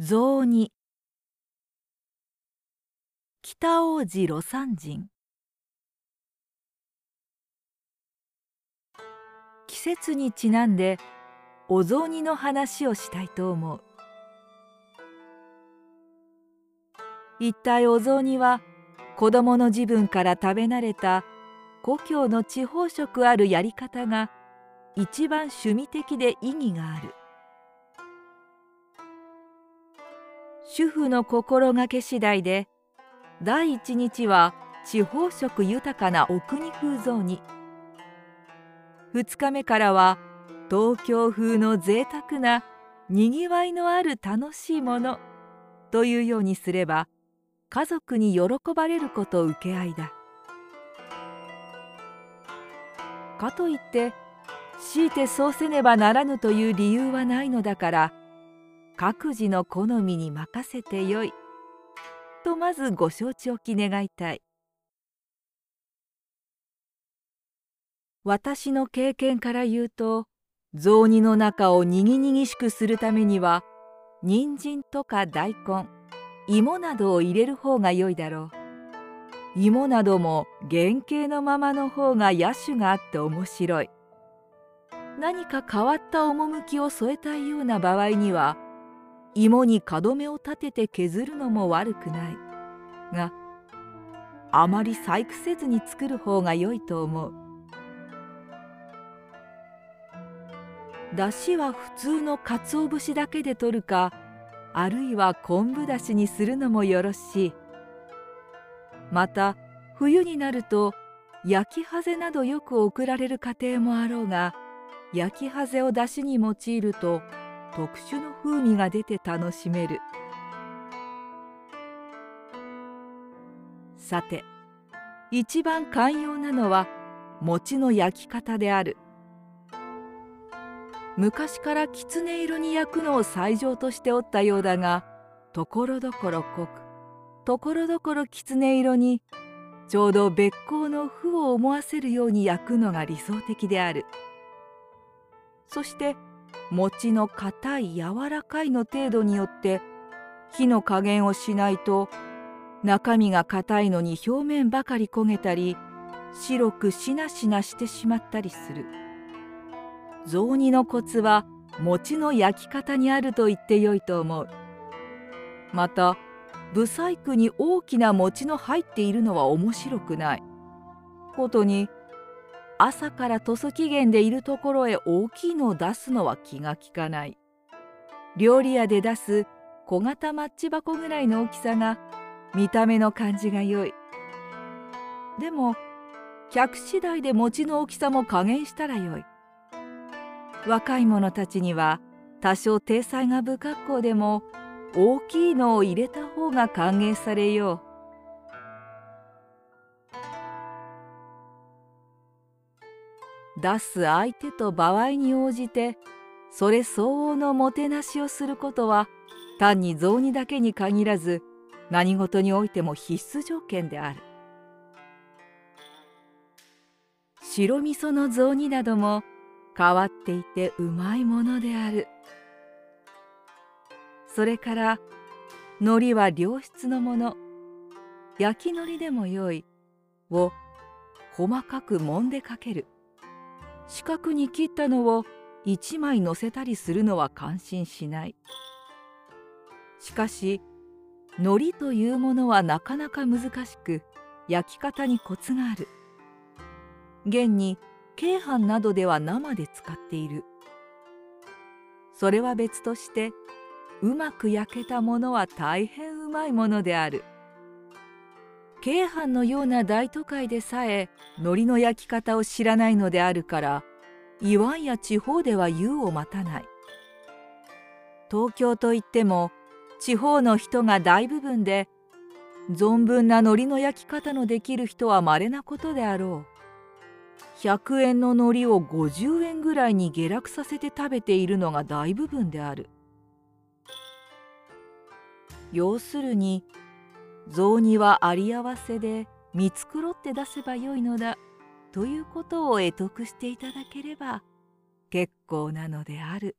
雑煮北王子魯山人。季節にちなんでお雑煮の話をしたいと思う。一体お雑煮は子供の自分から食べ慣れた故郷の地方食あるやり方が一番趣味的で意義がある。主婦の心がけ次第で第一日は地方食豊かなお国風雑煮2日目からは東京風の贅沢なにぎわいのある楽しいものというようにすれば家族に喜ばれること受け合いだ。かといって強いてそうせねばならぬという理由はないのだから各自の好みに任せてよい。とまずご承知おき願いたい。私の経験から言うと雑煮の中をにぎにぎしくするためには人参とか大根芋などを入れる方が良いだろう。芋なども原型のままの方が野趣があって面白い。何か変わった趣を添えたいような場合には芋に角目を立てて削るのも悪くない。があまり細工せずに作る方が良いと思う。だしは普通の鰹節だけで取るかあるいは昆布だしにするのもよろしい。また冬になると焼きハゼなどよく送られる家庭もあろうが焼きハゼをだしに用いると特殊の風味が出て楽しめる。さて一番寛容なのは餅の焼き方である。昔からきつね色に焼くのを最上としておったようだがところどころ濃くところどころきつね色にちょうど別光の負を思わせるように焼くのが理想的である。そして餅の硬い柔らかいの程度によって火の加減をしないと中身が硬いのに表面ばかり焦げたり白くしなしなしてしまったりする。雑煮のコツは餅の焼き方にあると言ってよいと思う。またブサイクに大きな餅の入っているのは面白くない。ことに朝から塗装期限でいるところへ大きいのを出すのは気が利かない。料理屋で出す小型マッチ箱ぐらいの大きさが見た目の感じが良い。でも客次第で餅の大きさも加減したらよい。若い者たちには多少体裁が不格好でも大きいのを入れた方が歓迎されよう。出す相手と場合に応じてそれ相応のもてなしをすることは単に雑煮だけに限らず何事においても必須条件である。白味噌の雑煮なども変わっていてうまいものである。それから海苔は良質のもの。焼き海苔でもよいを細かく揉んでかける。四角に切ったのを一枚乗せたりするのは感心しない。しかし海苔というものはなかなか難しく焼き方にコツがある。現に京阪などでは生で使っている。それは別としてうまく焼けたものは大変うまいものである。京阪のような大都会でさえ海苔の焼き方を知らないのであるからいわんや地方では湯を待たない。東京といっても地方の人が大部分で存分な海苔の焼き方のできる人は稀なことであろう。100円の海苔を50円ぐらいに下落させて食べているのが大部分である。要するに雑煮はあり合わせで見繕って出せばよいのだということを得得していただければ結構なのである。